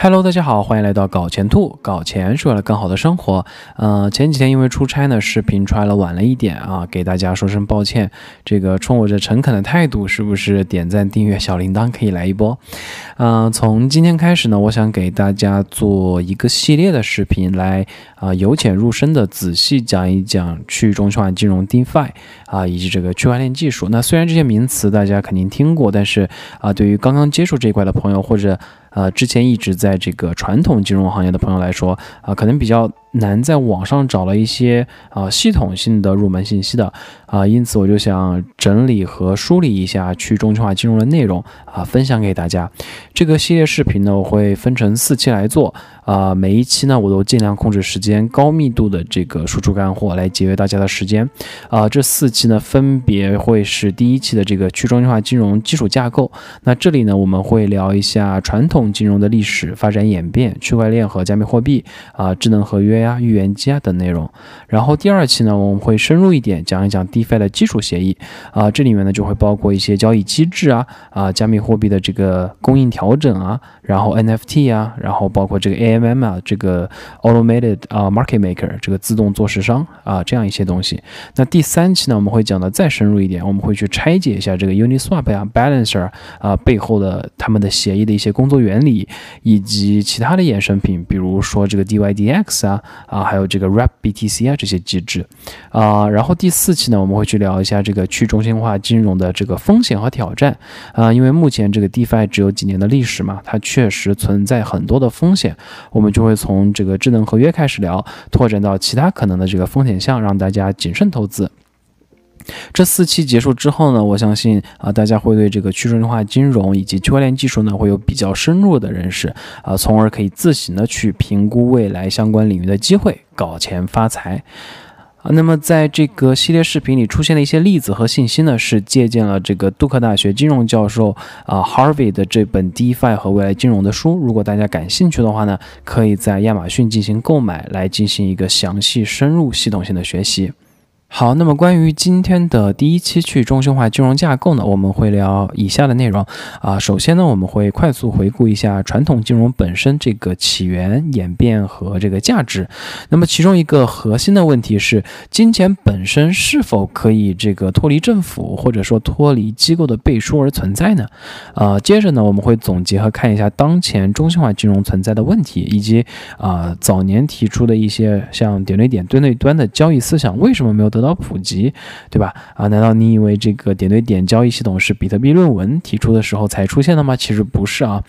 Hello，大家好，欢迎来到搞钱兔。搞钱是为了更好的生活。呃，前几天因为出差呢，视频出来了晚了一点啊，给大家说声抱歉。这个冲我这诚恳的态度，是不是点赞、订阅、小铃铛可以来一波？嗯，从今天开始呢，我想给大家做一个系列的视频，来啊由浅入深的仔细讲一讲去中心化金融 DeFi 啊，以及这个区块链技术。那虽然这些名词大家肯定听过，但是啊，对于刚刚接触这一块的朋友或者呃，之前一直在这个传统金融行业的朋友来说，啊，可能比较难在网上找了一些啊系统性的入门信息的啊，因此我就想整理和梳理一下去中心化金融的内容啊，分享给大家。这个系列视频呢，我会分成四期来做啊，每一期呢，我都尽量控制时间，高密度的这个输出干货，来节约大家的时间啊。这四期呢，分别会是第一期的这个去中心化金融基础架构，那这里呢，我们会聊一下传统。金融的历史发展演变、区块链和加密货币啊、智能合约呀、预言机啊等内容。然后第二期呢，我们会深入一点讲一讲 DeFi 的基础协议啊，这里面呢就会包括一些交易机制啊、啊加密货币的这个供应调整啊，然后 NFT 啊，然后包括这个 AMM 啊，这个 Automated 啊 Market Maker 这个自动做市商啊这样一些东西。那第三期呢，我们会讲的再深入一点，我们会去拆解一下这个 Uniswap 呀、Balancer 啊背后的他们的协议的一些工作。原理以及其他的衍生品，比如说这个 DYDX 啊啊，还有这个 Wrap BTC 啊这些机制啊。然后第四期呢，我们会去聊一下这个去中心化金融的这个风险和挑战啊。因为目前这个 DeFi 只有几年的历史嘛，它确实存在很多的风险。我们就会从这个智能合约开始聊，拓展到其他可能的这个风险项，让大家谨慎投资。这四期结束之后呢，我相信啊，大家会对这个去中心化金融以及区块链技术呢，会有比较深入的认识啊，从而可以自行的去评估未来相关领域的机会，搞钱发财啊。那么在这个系列视频里出现的一些例子和信息呢，是借鉴了这个杜克大学金融教授啊 Harvey 的这本 DeFi 和未来金融的书。如果大家感兴趣的话呢，可以在亚马逊进行购买，来进行一个详细、深入、系统性的学习。好，那么关于今天的第一期去中心化金融架构呢，我们会聊以下的内容啊。首先呢，我们会快速回顾一下传统金融本身这个起源、演变和这个价值。那么其中一个核心的问题是，金钱本身是否可以这个脱离政府或者说脱离机构的背书而存在呢？啊，接着呢，我们会总结和看一下当前中心化金融存在的问题，以及啊早年提出的一些像点对点、对内端的交易思想为什么没有。得到普及，对吧？啊，难道你以为这个点对点交易系统是比特币论文提出的时候才出现的吗？其实不是啊，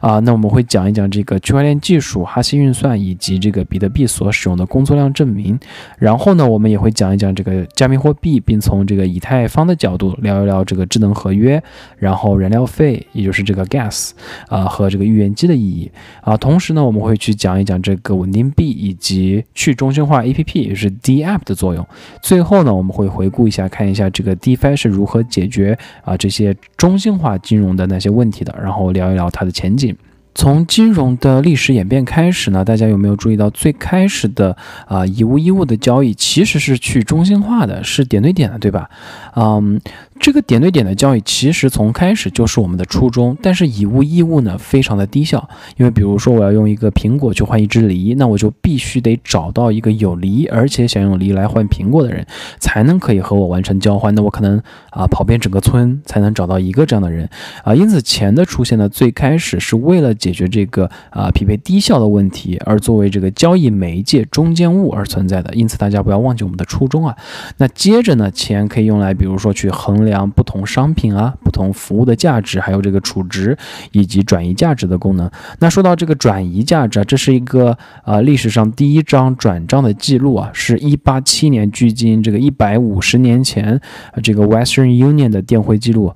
啊，那我们会讲一讲这个区块链技术、哈希运算以及这个比特币所使用的工作量证明。然后呢，我们也会讲一讲这个加密货币，并从这个以太坊的角度聊一聊这个智能合约，然后燃料费，也就是这个 gas 啊和这个预言机的意义啊。同时呢，我们会去讲一讲这个稳定币以及去中心化 APP，也是 DApp 的作用。最后呢，我们会回顾一下，看一下这个 DeFi 是如何解决啊这些中心化金融的那些问题的，然后聊一聊它的前景。从金融的历史演变开始呢，大家有没有注意到最开始的啊以物易物的交易其实是去中心化的，是点对点的，对吧？嗯。这个点对点的交易其实从开始就是我们的初衷，但是以物易物呢非常的低效，因为比如说我要用一个苹果去换一只梨，那我就必须得找到一个有梨而且想用梨来换苹果的人，才能可以和我完成交换。那我可能啊跑遍整个村才能找到一个这样的人啊，因此钱的出现呢，最开始是为了解决这个啊匹配低效的问题，而作为这个交易媒介中间物而存在的。因此大家不要忘记我们的初衷啊。那接着呢，钱可以用来比如说去衡量。量不同商品啊，不同服务的价值，还有这个储值以及转移价值的功能。那说到这个转移价值啊，这是一个呃历史上第一张转账的记录啊，是一八七年，距今这个一百五十年前，这个 Western Union 的电汇记录。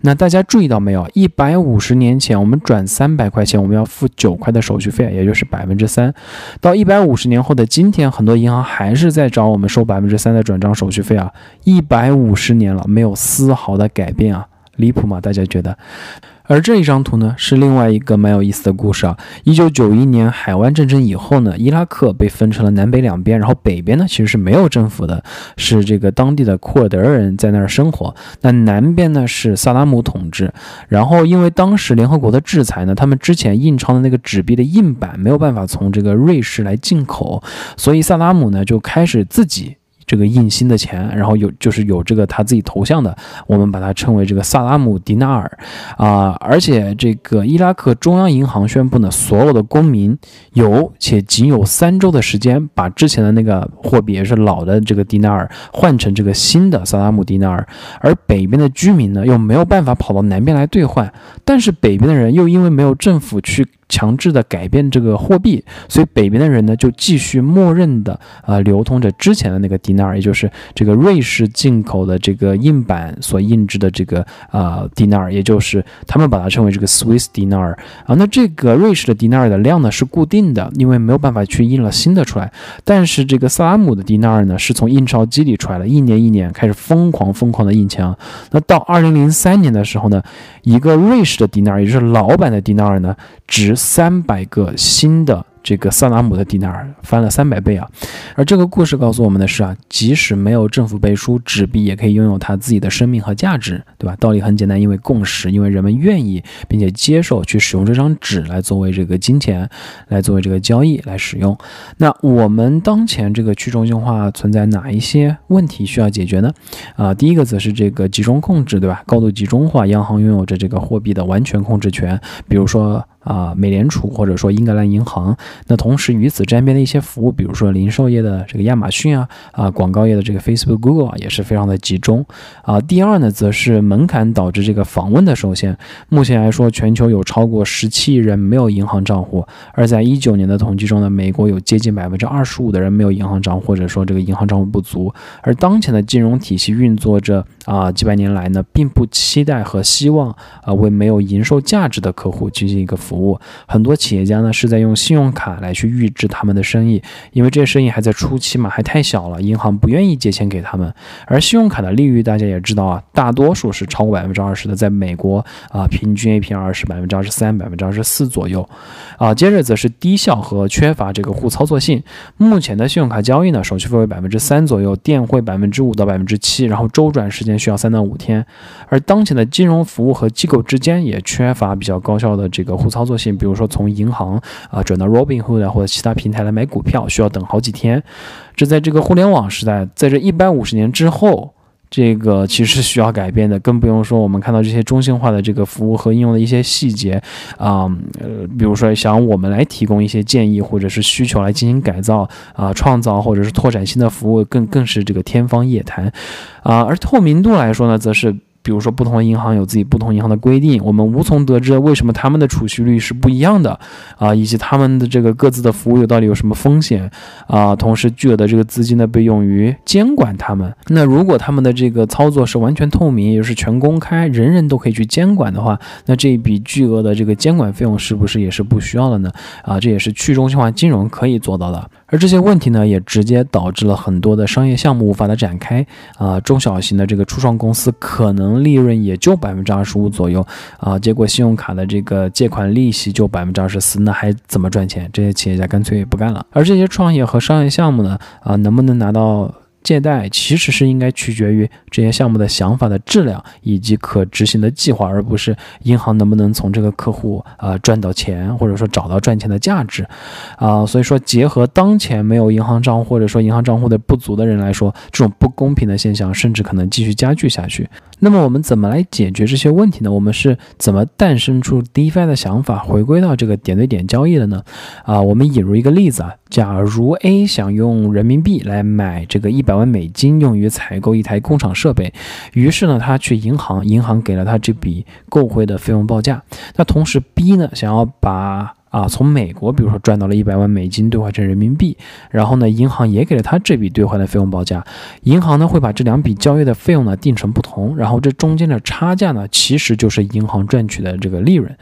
那大家注意到没有？一百五十年前，我们转三百块钱，我们要付九块的手续费，也就是百分之三。到一百五十年后的今天，很多银行还是在找我们收百分之三的转账手续费啊！一百五十年了，没有丝毫的改变啊，离谱吗？大家觉得？而这一张图呢，是另外一个蛮有意思的故事啊。一九九一年海湾战争以后呢，伊拉克被分成了南北两边，然后北边呢其实是没有政府的，是这个当地的库尔德人在那儿生活。那南边呢是萨达姆统治。然后因为当时联合国的制裁呢，他们之前印钞的那个纸币的印版没有办法从这个瑞士来进口，所以萨达姆呢就开始自己。这个印新的钱，然后有就是有这个他自己头像的，我们把它称为这个萨拉姆迪纳尔啊，而且这个伊拉克中央银行宣布呢，所有的公民有且仅有三周的时间，把之前的那个货币也是老的这个迪纳尔换成这个新的萨拉姆迪纳尔，而北边的居民呢又没有办法跑到南边来兑换，但是北边的人又因为没有政府去。强制的改变这个货币，所以北边的人呢就继续默认的啊流通着之前的那个迪纳尔，也就是这个瑞士进口的这个印版所印制的这个啊迪纳尔，也就是他们把它称为这个 Swiss dinar 啊。那这个瑞士的迪纳尔的量呢是固定的，因为没有办法去印了新的出来。但是这个萨拉姆的迪纳尔呢是从印钞机里出来了，一年一年开始疯狂疯狂的印钱啊。那到二零零三年的时候呢，一个瑞士的迪纳尔，也就是老版的迪纳尔呢，值三百个新的。这个萨达姆的迪纳尔翻了三百倍啊！而这个故事告诉我们的是啊，即使没有政府背书，纸币也可以拥有它自己的生命和价值，对吧？道理很简单，因为共识，因为人们愿意并且接受去使用这张纸来作为这个金钱，来作为这个交易来使用。那我们当前这个去中心化存在哪一些问题需要解决呢？啊，第一个则是这个集中控制，对吧？高度集中化，央行拥有着这个货币的完全控制权，比如说。啊，美联储或者说英格兰银行，那同时与此沾边的一些服务，比如说零售业的这个亚马逊啊，啊，广告业的这个 Facebook、Google 啊，也是非常的集中。啊，第二呢，则是门槛导致这个访问的受限。目前来说，全球有超过十七亿人没有银行账户，而在一九年的统计中呢，美国有接近百分之二十五的人没有银行账户，或者说这个银行账户不足。而当前的金融体系运作着啊，几百年来呢，并不期待和希望啊，为没有营收价值的客户进行一个服。服务很多企业家呢是在用信用卡来去预支他们的生意，因为这些生意还在初期嘛，还太小了，银行不愿意借钱给他们。而信用卡的利率大家也知道啊，大多数是超过百分之二十的，在美国啊，平均 APR 是百分之二十三、百分之二十四左右啊。接着则是低效和缺乏这个互操作性。目前的信用卡交易呢，手续费为百分之三左右，电汇百分之五到百分之七，然后周转时间需要三到五天。而当前的金融服务和机构之间也缺乏比较高效的这个互操。作性，比如说从银行啊转到 Robinhood 或者其他平台来买股票，需要等好几天。这在这个互联网时代，在这一百五十年之后，这个其实需要改变的。更不用说我们看到这些中心化的这个服务和应用的一些细节啊，呃，比如说想我们来提供一些建议或者是需求来进行改造啊，创造或者是拓展新的服务，更更是这个天方夜谭啊。而透明度来说呢，则是。比如说，不同的银行有自己不同银行的规定，我们无从得知为什么他们的储蓄率是不一样的啊，以及他们的这个各自的服务有到底有什么风险啊？同时，巨额的这个资金呢被用于监管他们。那如果他们的这个操作是完全透明，也就是全公开，人人都可以去监管的话，那这一笔巨额的这个监管费用是不是也是不需要的呢？啊，这也是去中心化金融可以做到的。而这些问题呢，也直接导致了很多的商业项目无法的展开啊，中小型的这个初创公司可能利润也就百分之二十五左右啊，结果信用卡的这个借款利息就百分之二十四，那还怎么赚钱？这些企业家干脆不干了。而这些创业和商业项目呢，啊，能不能拿到？借贷其实是应该取决于这些项目的想法的质量以及可执行的计划，而不是银行能不能从这个客户啊赚到钱，或者说找到赚钱的价值啊。所以说，结合当前没有银行账户或者说银行账户的不足的人来说，这种不公平的现象甚至可能继续加剧下去。那么我们怎么来解决这些问题呢？我们是怎么诞生出 DeFi 的想法，回归到这个点对点交易的呢？啊，我们引入一个例子啊，假如 A 想用人民币来买这个一百万美金，用于采购一台工厂设备，于是呢，他去银行，银行给了他这笔购汇的费用报价。那同时 B 呢，想要把啊，从美国比如说赚到了一百万美金兑换成人民币，然后呢，银行也给了他这笔兑换的费用报价，银行呢会把这两笔交易的费用呢定成不同，然后这中间的差价呢其实就是银行赚取的这个利润。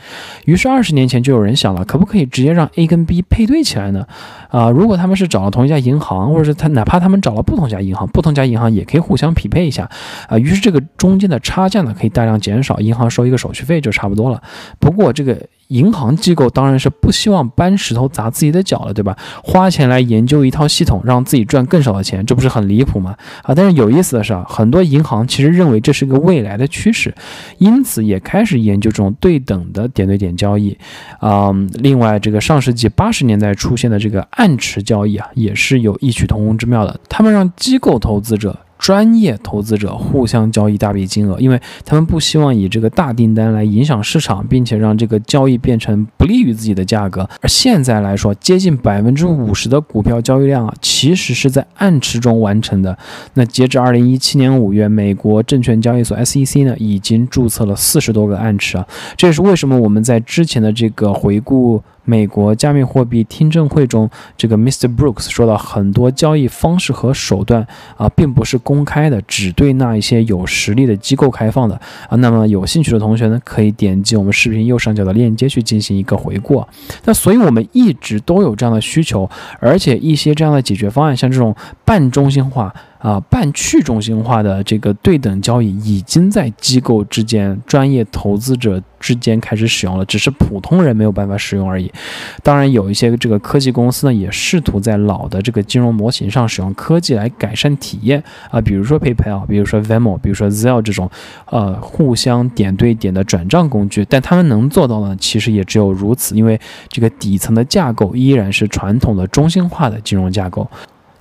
于是二十年前就有人想了，可不可以直接让 A 跟 B 配对起来呢？啊，如果他们是找了同一家银行，或者是他哪怕他们找了不同家银行，不同家银行也可以互相匹配一下啊。于是这个中间的差价呢可以大量减少，银行收一个手续费就差不多了。不过这个。银行机构当然是不希望搬石头砸自己的脚了，对吧？花钱来研究一套系统，让自己赚更少的钱，这不是很离谱吗？啊！但是有意思的是啊，很多银行其实认为这是个未来的趋势，因此也开始研究这种对等的点对点交易。啊，另外这个上世纪八十年代出现的这个暗池交易啊，也是有异曲同工之妙的。他们让机构投资者。专业投资者互相交易大笔金额，因为他们不希望以这个大订单来影响市场，并且让这个交易变成不利于自己的价格。而现在来说，接近百分之五十的股票交易量啊，其实是在暗池中完成的。那截至二零一七年五月，美国证券交易所 SEC 呢，已经注册了四十多个暗池啊。这也是为什么我们在之前的这个回顾。美国加密货币听证会中，这个 Mr. Brooks 说到，很多交易方式和手段啊，并不是公开的，只对那一些有实力的机构开放的啊。那么有兴趣的同学呢，可以点击我们视频右上角的链接去进行一个回顾。那所以我们一直都有这样的需求，而且一些这样的解决方案，像这种半中心化。啊，半去中心化的这个对等交易已经在机构之间、专业投资者之间开始使用了，只是普通人没有办法使用而已。当然，有一些这个科技公司呢，也试图在老的这个金融模型上使用科技来改善体验啊，比如说 PayPal，比如说 Venmo，比如说 Zelle 这种，呃，互相点对点的转账工具。但他们能做到呢，其实也只有如此，因为这个底层的架构依然是传统的中心化的金融架构。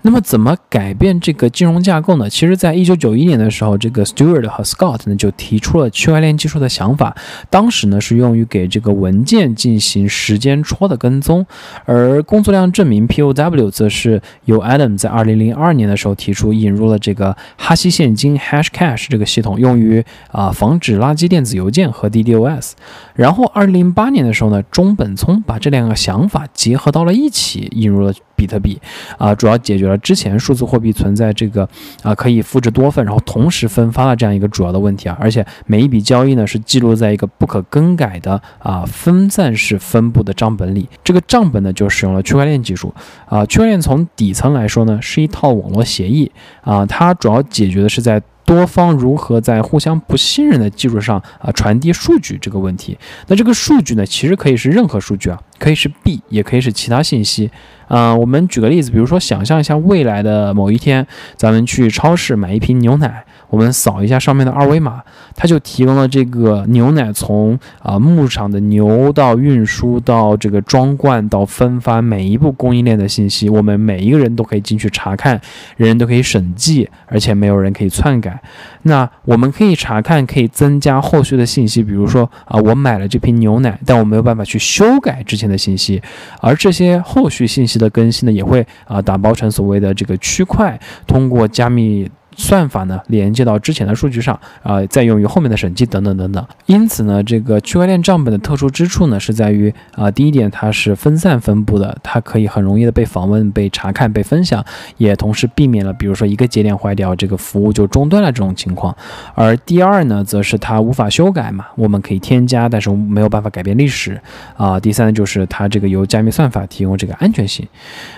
那么怎么改变这个金融架构呢？其实，在一九九一年的时候，这个 Stewart 和 Scott 呢就提出了区块链技术的想法。当时呢是用于给这个文件进行时间戳的跟踪，而工作量证明 POW 则是由 Adam 在二零零二年的时候提出，引入了这个哈希现金 Hashcash 这个系统，用于啊防止垃圾电子邮件和 DDoS。然后二零零八年的时候呢，中本聪把这两个想法结合到了一起，引入了。比特币啊，主要解决了之前数字货币存在这个啊可以复制多份，然后同时分发的这样一个主要的问题啊。而且每一笔交易呢是记录在一个不可更改的啊分散式分布的账本里。这个账本呢就使用了区块链技术啊。区块链从底层来说呢是一套网络协议啊，它主要解决的是在。多方如何在互相不信任的基础上啊传递数据这个问题？那这个数据呢，其实可以是任何数据啊，可以是币，也可以是其他信息。啊，我们举个例子，比如说想象一下未来的某一天，咱们去超市买一瓶牛奶。我们扫一下上面的二维码，它就提供了这个牛奶从啊牧场的牛到运输到这个装罐到分发每一步供应链的信息，我们每一个人都可以进去查看，人人都可以审计，而且没有人可以篡改。那我们可以查看，可以增加后续的信息，比如说啊，我买了这瓶牛奶，但我没有办法去修改之前的信息，而这些后续信息的更新呢，也会啊打包成所谓的这个区块，通过加密。算法呢，连接到之前的数据上，啊，再用于后面的审计等等等等。因此呢，这个区块链账本的特殊之处呢，是在于啊，第一点它是分散分布的，它可以很容易的被访问、被查看、被分享，也同时避免了比如说一个节点坏掉，这个服务就中断了这种情况。而第二呢，则是它无法修改嘛，我们可以添加，但是没有办法改变历史啊。第三呢，就是它这个由加密算法提供这个安全性。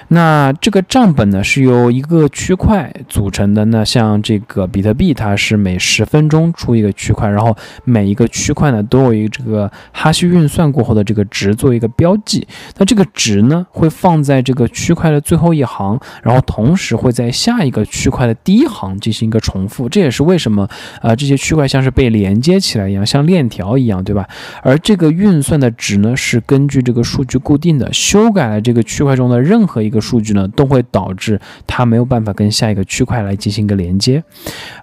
那这个账本呢，是由一个区块组成的，那像。像这个比特币，它是每十分钟出一个区块，然后每一个区块呢都有一个这个哈希运算过后的这个值做一个标记。那这个值呢会放在这个区块的最后一行，然后同时会在下一个区块的第一行进行一个重复。这也是为什么啊这些区块像是被连接起来一样，像链条一样，对吧？而这个运算的值呢是根据这个数据固定的，修改了这个区块中的任何一个数据呢，都会导致它没有办法跟下一个区块来进行一个连。连接。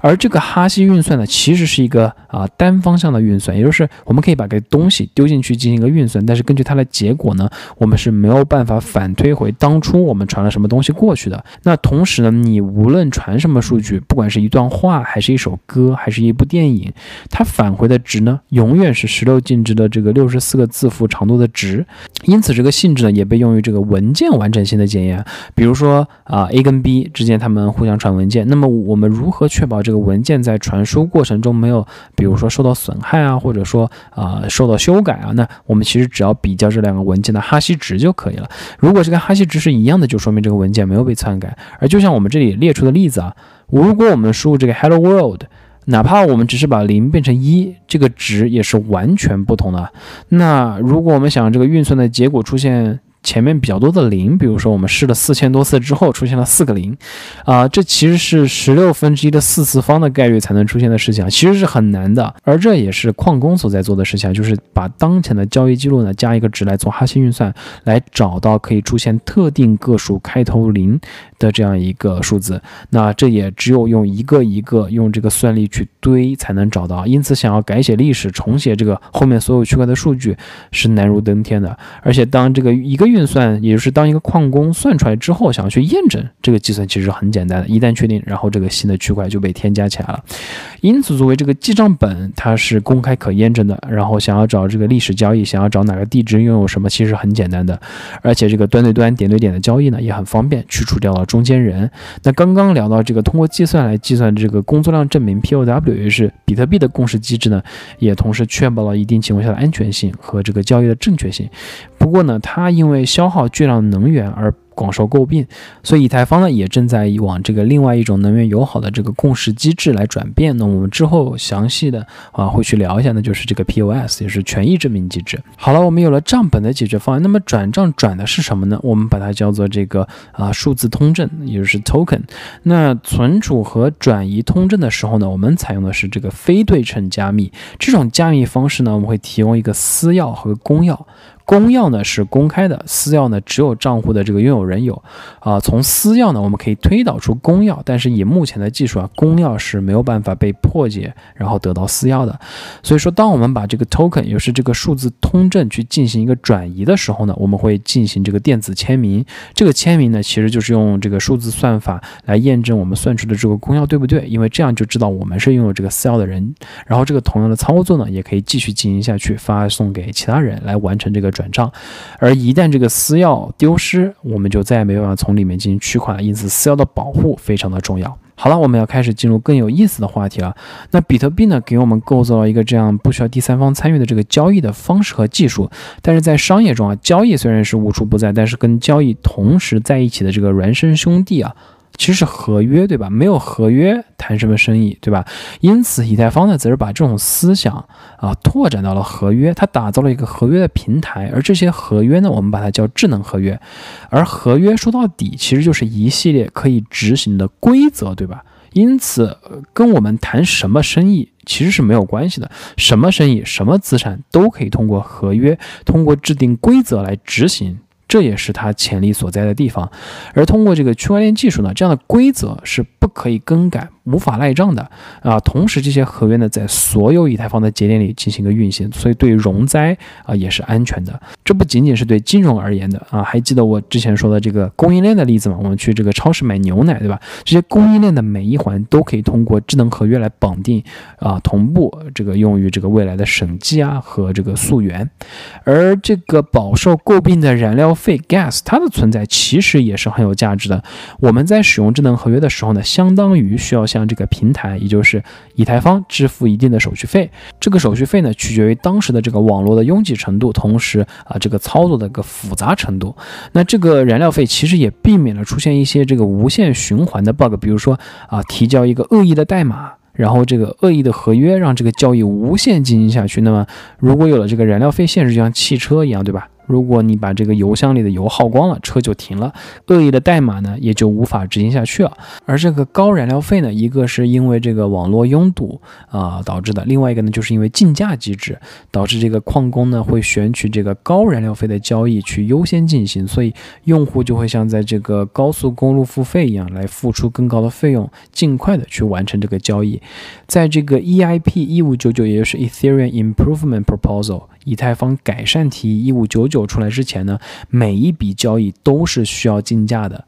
而这个哈希运算呢，其实是一个啊单方向的运算，也就是我们可以把个东西丢进去进行一个运算，但是根据它的结果呢，我们是没有办法反推回当初我们传了什么东西过去的。那同时呢，你无论传什么数据，不管是一段话，还是一首歌，还是一部电影，它返回的值呢，永远是十六进制的这个六十四个字符长度的值。因此，这个性质呢，也被用于这个文件完整性的检验。比如说啊，A 跟 B 之间他们互相传文件，那么我们我们如何确保这个文件在传输过程中没有，比如说受到损害啊，或者说啊受到修改啊？那我们其实只要比较这两个文件的哈希值就可以了。如果这个哈希值是一样的，就说明这个文件没有被篡改。而就像我们这里列出的例子啊，如果我们输入这个 Hello World，哪怕我们只是把零变成一，这个值也是完全不同的。那如果我们想这个运算的结果出现，前面比较多的零，比如说我们试了四千多次之后出现了四个零，啊，这其实是十六分之一的四次方的概率才能出现的事情，其实是很难的。而这也是矿工所在做的事情，就是把当前的交易记录呢加一个值来做哈希运算，来找到可以出现特定个数开头零的这样一个数字。那这也只有用一个一个用这个算力去堆才能找到。因此，想要改写历史、重写这个后面所有区块的数据是难如登天的。而且，当这个一个运算，也就是当一个矿工算出来之后，想要去验证这个计算，其实很简单的。一旦确定，然后这个新的区块就被添加起来了。因此，作为这个记账本，它是公开可验证的。然后，想要找这个历史交易，想要找哪个地址拥有什么，其实很简单的。而且，这个端对端、点对点的交易呢，也很方便，去除掉了中间人。那刚刚聊到这个通过计算来计算这个工作量证明 （POW），也是比特币的共识机制呢，也同时确保了一定情况下的安全性和这个交易的正确性。不过呢，它因为消耗巨量能源而。广受诟病，所以以太坊呢也正在往这个另外一种能源友好的这个共识机制来转变。那我们之后详细的啊会去聊一下，那就是这个 POS，也是权益证明机制。好了，我们有了账本的解决方案，那么转账转的是什么呢？我们把它叫做这个啊数字通证，也就是 token。那存储和转移通证的时候呢，我们采用的是这个非对称加密。这种加密方式呢，我们会提供一个私钥和公钥。公钥呢是公开的，私钥呢只有账户的这个拥有人有。啊，从私钥呢我们可以推导出公钥，但是以目前的技术啊，公钥是没有办法被破解，然后得到私钥的。所以说，当我们把这个 token，也就是这个数字通证去进行一个转移的时候呢，我们会进行这个电子签名。这个签名呢，其实就是用这个数字算法来验证我们算出的这个公钥对不对，因为这样就知道我们是拥有这个私钥的人。然后这个同样的操作呢，也可以继续进行下去，发送给其他人来完成这个。转账，而一旦这个私钥丢失，我们就再也没办法从里面进行取款。因此，私钥的保护非常的重要。好了，我们要开始进入更有意思的话题了。那比特币呢，给我们构造了一个这样不需要第三方参与的这个交易的方式和技术。但是在商业中啊，交易虽然是无处不在，但是跟交易同时在一起的这个孪生兄弟啊。其实是合约，对吧？没有合约谈什么生意，对吧？因此，以太坊呢，则是把这种思想啊拓展到了合约，它打造了一个合约的平台。而这些合约呢，我们把它叫智能合约。而合约说到底，其实就是一系列可以执行的规则，对吧？因此，跟我们谈什么生意其实是没有关系的。什么生意、什么资产都可以通过合约，通过制定规则来执行。这也是它潜力所在的地方，而通过这个区块链技术呢，这样的规则是不可以更改。无法赖账的啊，同时这些合约呢，在所有以太坊的节点里进行一个运行，所以对容灾啊也是安全的。这不仅仅是对金融而言的啊，还记得我之前说的这个供应链的例子吗？我们去这个超市买牛奶，对吧？这些供应链的每一环都可以通过智能合约来绑定啊，同步这个用于这个未来的审计啊和这个溯源。而这个饱受诟病的燃料费 gas，它的存在其实也是很有价值的。我们在使用智能合约的时候呢，相当于需要。向这个平台，也就是以太坊支付一定的手续费。这个手续费呢，取决于当时的这个网络的拥挤程度，同时啊，这个操作的一个复杂程度。那这个燃料费其实也避免了出现一些这个无限循环的 bug，比如说啊，提交一个恶意的代码，然后这个恶意的合约让这个交易无限进行下去。那么如果有了这个燃料费限制，就像汽车一样，对吧？如果你把这个油箱里的油耗光了，车就停了，恶意的代码呢也就无法执行下去了。而这个高燃料费呢，一个是因为这个网络拥堵啊导致的，另外一个呢就是因为竞价机制导致这个矿工呢会选取这个高燃料费的交易去优先进行，所以用户就会像在这个高速公路付费一样来付出更高的费用，尽快的去完成这个交易。在这个 EIP 一五九九，也就是 Ethereum Improvement Proposal。以太坊改善提议一五九九出来之前呢，每一笔交易都是需要竞价的，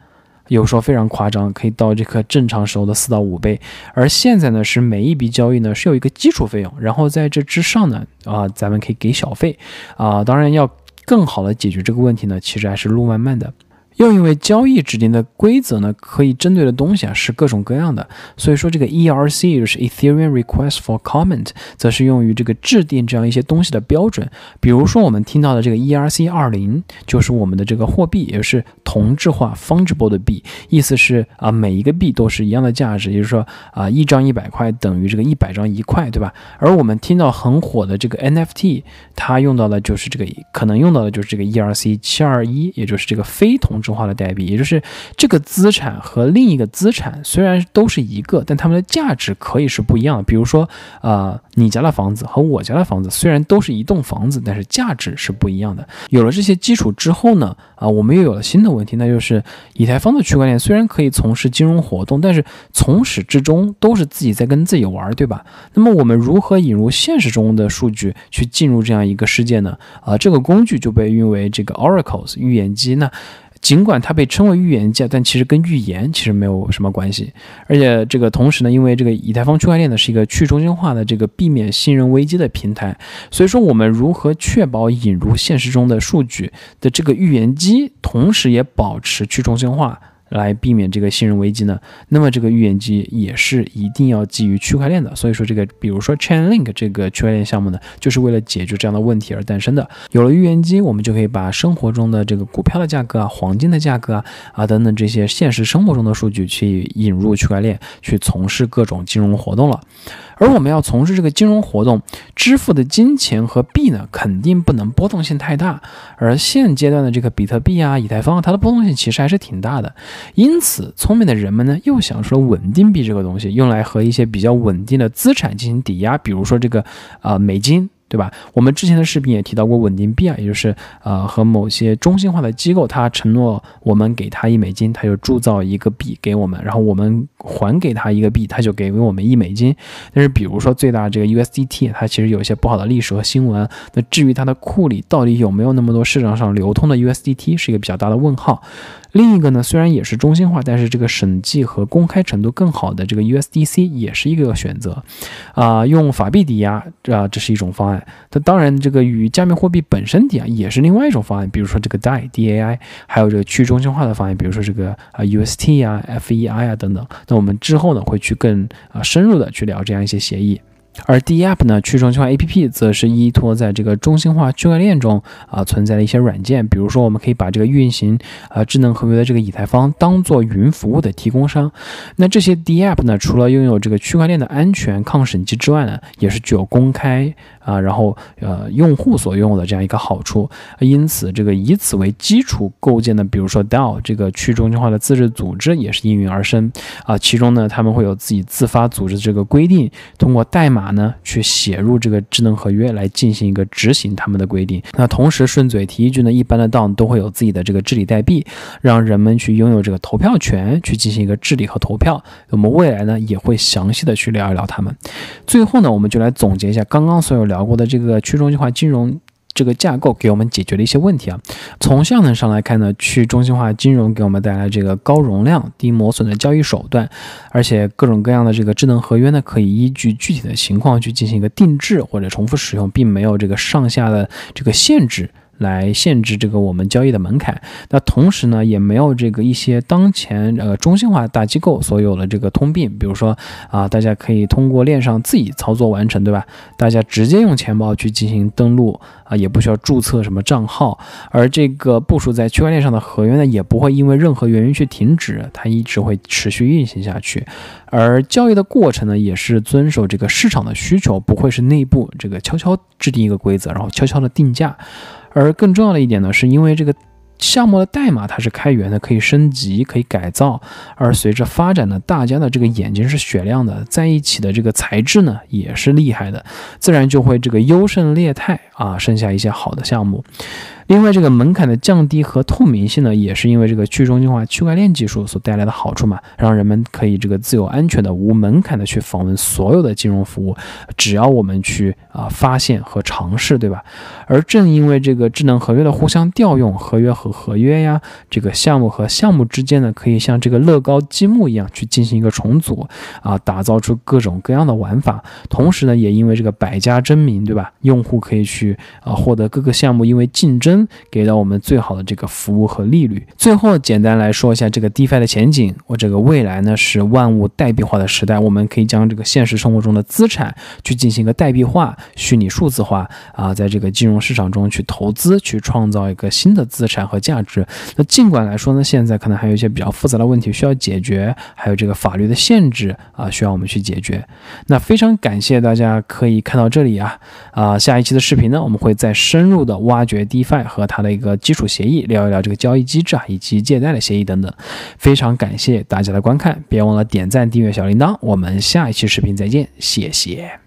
有时候非常夸张，可以到这个正常时候的四到五倍。而现在呢，是每一笔交易呢是有一个基础费用，然后在这之上呢，啊，咱们可以给小费，啊，当然要更好的解决这个问题呢，其实还是路漫漫的。又因为交易指定的规则呢，可以针对的东西啊是各种各样的，所以说这个 ERC 就是 Ethereum Request for Comment，则是用于这个制定这样一些东西的标准。比如说我们听到的这个 ERC 二零，就是我们的这个货币，也是同质化 fungible 的币，意思是啊每一个币都是一样的价值，也就是说啊一张一百块等于这个一百张一块，对吧？而我们听到很火的这个 NFT，它用到的就是这个可能用到的就是这个 ERC 七二一，也就是这个非同。中化的代币，也就是这个资产和另一个资产虽然都是一个，但它们的价值可以是不一样的。比如说，呃，你家的房子和我家的房子虽然都是一栋房子，但是价值是不一样的。有了这些基础之后呢，啊，我们又有了新的问题，那就是以太坊的区块链虽然可以从事金融活动，但是从始至终都是自己在跟自己玩，对吧？那么我们如何引入现实中的数据去进入这样一个世界呢？啊，这个工具就被誉为这个 Oracles 预言机。那尽管它被称为预言家，但其实跟预言其实没有什么关系。而且这个同时呢，因为这个以太坊区块链呢是一个去中心化的这个避免信任危机的平台，所以说我们如何确保引入现实中的数据的这个预言机，同时也保持去中心化。来避免这个信任危机呢？那么这个预言机也是一定要基于区块链的。所以说这个，比如说 Chainlink 这个区块链项目呢，就是为了解决这样的问题而诞生的。有了预言机，我们就可以把生活中的这个股票的价格啊、黄金的价格啊啊等等这些现实生活中的数据去引入区块链，去从事各种金融活动了。而我们要从事这个金融活动，支付的金钱和币呢，肯定不能波动性太大。而现阶段的这个比特币啊、以太坊，它的波动性其实还是挺大的。因此，聪明的人们呢，又想出了稳定币这个东西，用来和一些比较稳定的资产进行抵押，比如说这个啊美金。对吧？我们之前的视频也提到过稳定币啊，也就是呃和某些中心化的机构，他承诺我们给他一美金，他就铸造一个币给我们，然后我们还给他一个币，他就给我们一美金。但是比如说最大这个 USDT，它其实有一些不好的历史和新闻。那至于它的库里到底有没有那么多市场上流通的 USDT，是一个比较大的问号。另一个呢，虽然也是中心化，但是这个审计和公开程度更好的这个 USDC 也是一个选择，啊，用法币抵押，啊，这是一种方案。它当然，这个与加密货币本身抵押也是另外一种方案，比如说这个 DAI、DAI，还有这个去中心化的方案，比如说这个啊 UST 啊、FEI 啊等等。那我们之后呢，会去更啊深入的去聊这样一些协议。而 DApp 呢，去中心化 APP 则是依托在这个中心化区块链中啊存在的一些软件，比如说我们可以把这个运行啊智能合约的这个以太坊当做云服务的提供商。那这些 DApp 呢，除了拥有这个区块链的安全抗审计之外呢，也是具有公开啊，然后呃用户所拥有的这样一个好处。因此，这个以此为基础构建的，比如说 DAO 这个去中心化的自治组织也是应运而生啊。其中呢，他们会有自己自发组织这个规定，通过代码。呢，去写入这个智能合约来进行一个执行他们的规定。那同时顺嘴提一句呢，一般的 DAO 都会有自己的这个治理代币，让人们去拥有这个投票权，去进行一个治理和投票。我们未来呢也会详细的去聊一聊他们。最后呢，我们就来总结一下刚刚所有聊过的这个去中心化金融。这个架构给我们解决了一些问题啊。从效能上来看呢，去中心化金融给我们带来这个高容量、低磨损的交易手段，而且各种各样的这个智能合约呢，可以依据具体的情况去进行一个定制或者重复使用，并没有这个上下的这个限制。来限制这个我们交易的门槛，那同时呢，也没有这个一些当前呃中心化大机构所有的这个通病，比如说啊，大家可以通过链上自己操作完成，对吧？大家直接用钱包去进行登录啊，也不需要注册什么账号，而这个部署在区块链上的合约呢，也不会因为任何原因去停止，它一直会持续运行下去。而交易的过程呢，也是遵守这个市场的需求，不会是内部这个悄悄制定一个规则，然后悄悄的定价。而更重要的一点呢，是因为这个。项目的代码它是开源的，可以升级，可以改造。而随着发展呢，大家的这个眼睛是雪亮的，在一起的这个材质呢也是厉害的，自然就会这个优胜劣汰啊，剩下一些好的项目。另外，这个门槛的降低和透明性呢，也是因为这个去中心化区块链技术所带来的好处嘛，让人们可以这个自由、安全的、无门槛的去访问所有的金融服务，只要我们去啊发现和尝试，对吧？而正因为这个智能合约的互相调用，合约和合约呀，这个项目和项目之间呢，可以像这个乐高积木一样去进行一个重组啊，打造出各种各样的玩法。同时呢，也因为这个百家争鸣，对吧？用户可以去啊获得各个项目因为竞争。给到我们最好的这个服务和利率。最后，简单来说一下这个 DeFi 的前景。我这个未来呢是万物代币化的时代，我们可以将这个现实生活中的资产去进行一个代币化、虚拟数字化啊，在这个金融市场中去投资，去创造一个新的资产和价值。那尽管来说呢，现在可能还有一些比较复杂的问题需要解决，还有这个法律的限制啊，需要我们去解决。那非常感谢大家可以看到这里啊啊，下一期的视频呢，我们会再深入的挖掘 DeFi。和它的一个基础协议聊一聊这个交易机制啊，以及借贷的协议等等。非常感谢大家的观看，别忘了点赞、订阅、小铃铛。我们下一期视频再见，谢谢。